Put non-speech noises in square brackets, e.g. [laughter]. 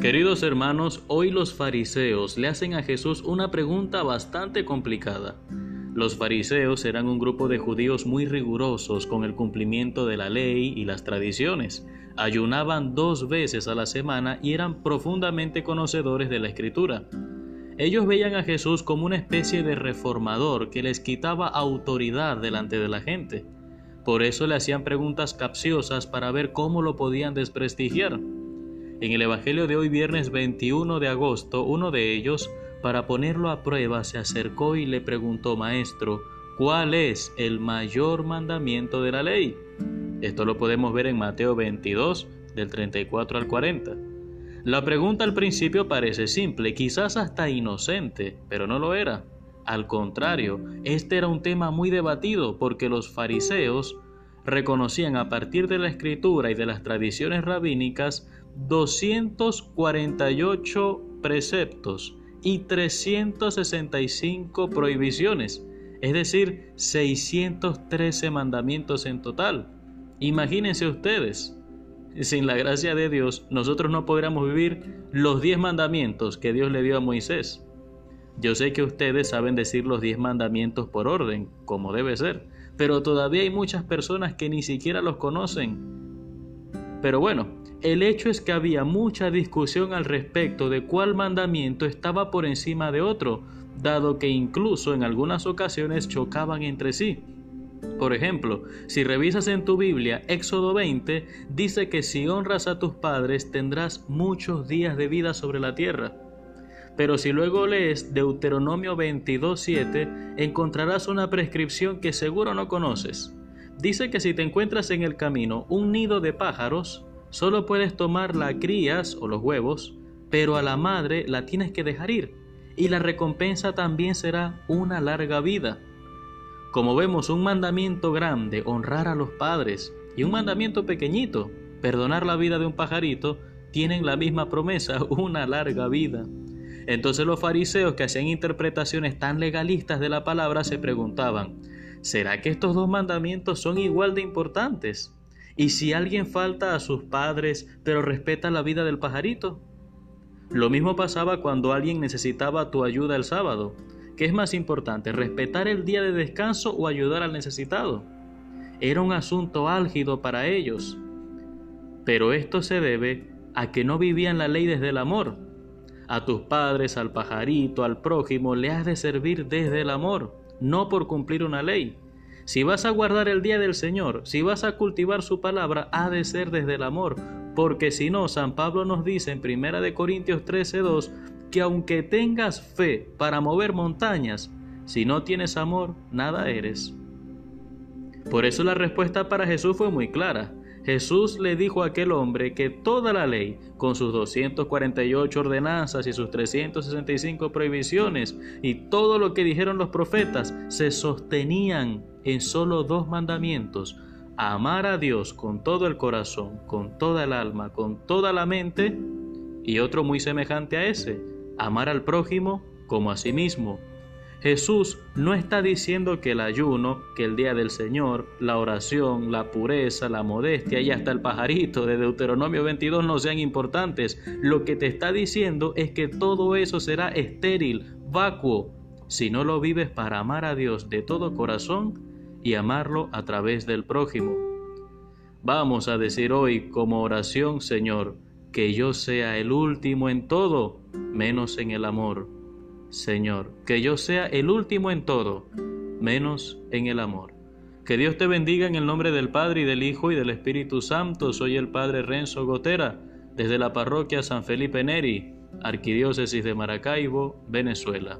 Queridos hermanos, hoy los fariseos le hacen a Jesús una pregunta bastante complicada. Los fariseos eran un grupo de judíos muy rigurosos con el cumplimiento de la ley y las tradiciones. Ayunaban dos veces a la semana y eran profundamente conocedores de la escritura. Ellos veían a Jesús como una especie de reformador que les quitaba autoridad delante de la gente. Por eso le hacían preguntas capciosas para ver cómo lo podían desprestigiar. En el Evangelio de hoy, viernes 21 de agosto, uno de ellos, para ponerlo a prueba, se acercó y le preguntó, Maestro, ¿cuál es el mayor mandamiento de la ley? Esto lo podemos ver en Mateo 22, del 34 al 40. La pregunta al principio parece simple, quizás hasta inocente, pero no lo era. Al contrario, este era un tema muy debatido porque los fariseos reconocían a partir de la escritura y de las tradiciones rabínicas 248 preceptos y 365 prohibiciones, es decir, 613 mandamientos en total. Imagínense ustedes, sin la gracia de Dios, nosotros no podríamos vivir los 10 mandamientos que Dios le dio a Moisés. Yo sé que ustedes saben decir los 10 mandamientos por orden, como debe ser, pero todavía hay muchas personas que ni siquiera los conocen. Pero bueno, el hecho es que había mucha discusión al respecto de cuál mandamiento estaba por encima de otro, dado que incluso en algunas ocasiones chocaban entre sí. Por ejemplo, si revisas en tu Biblia Éxodo 20, dice que si honras a tus padres tendrás muchos días de vida sobre la tierra. Pero si luego lees Deuteronomio 22.7, encontrarás una prescripción que seguro no conoces. Dice que si te encuentras en el camino un nido de pájaros, Solo puedes tomar las crías o los huevos, pero a la madre la tienes que dejar ir, y la recompensa también será una larga vida. Como vemos, un mandamiento grande, honrar a los padres, y un mandamiento pequeñito, perdonar la vida de un pajarito, tienen la misma promesa, [laughs] una larga vida. Entonces los fariseos que hacían interpretaciones tan legalistas de la palabra se preguntaban, ¿será que estos dos mandamientos son igual de importantes? ¿Y si alguien falta a sus padres pero respeta la vida del pajarito? Lo mismo pasaba cuando alguien necesitaba tu ayuda el sábado. ¿Qué es más importante, respetar el día de descanso o ayudar al necesitado? Era un asunto álgido para ellos. Pero esto se debe a que no vivían la ley desde el amor. A tus padres, al pajarito, al prójimo, le has de servir desde el amor, no por cumplir una ley. Si vas a guardar el día del Señor, si vas a cultivar su palabra, ha de ser desde el amor, porque si no, San Pablo nos dice en 1 de Corintios 13:2 que aunque tengas fe para mover montañas, si no tienes amor, nada eres. Por eso la respuesta para Jesús fue muy clara. Jesús le dijo a aquel hombre que toda la ley, con sus 248 ordenanzas y sus 365 prohibiciones y todo lo que dijeron los profetas, se sostenían en solo dos mandamientos, amar a Dios con todo el corazón, con toda el alma, con toda la mente, y otro muy semejante a ese, amar al prójimo como a sí mismo. Jesús no está diciendo que el ayuno, que el día del Señor, la oración, la pureza, la modestia y hasta el pajarito de Deuteronomio 22 no sean importantes. Lo que te está diciendo es que todo eso será estéril, vacuo, si no lo vives para amar a Dios de todo corazón y amarlo a través del prójimo. Vamos a decir hoy como oración, Señor, que yo sea el último en todo, menos en el amor. Señor, que yo sea el último en todo, menos en el amor. Que Dios te bendiga en el nombre del Padre y del Hijo y del Espíritu Santo. Soy el Padre Renzo Gotera, desde la parroquia San Felipe Neri, Arquidiócesis de Maracaibo, Venezuela.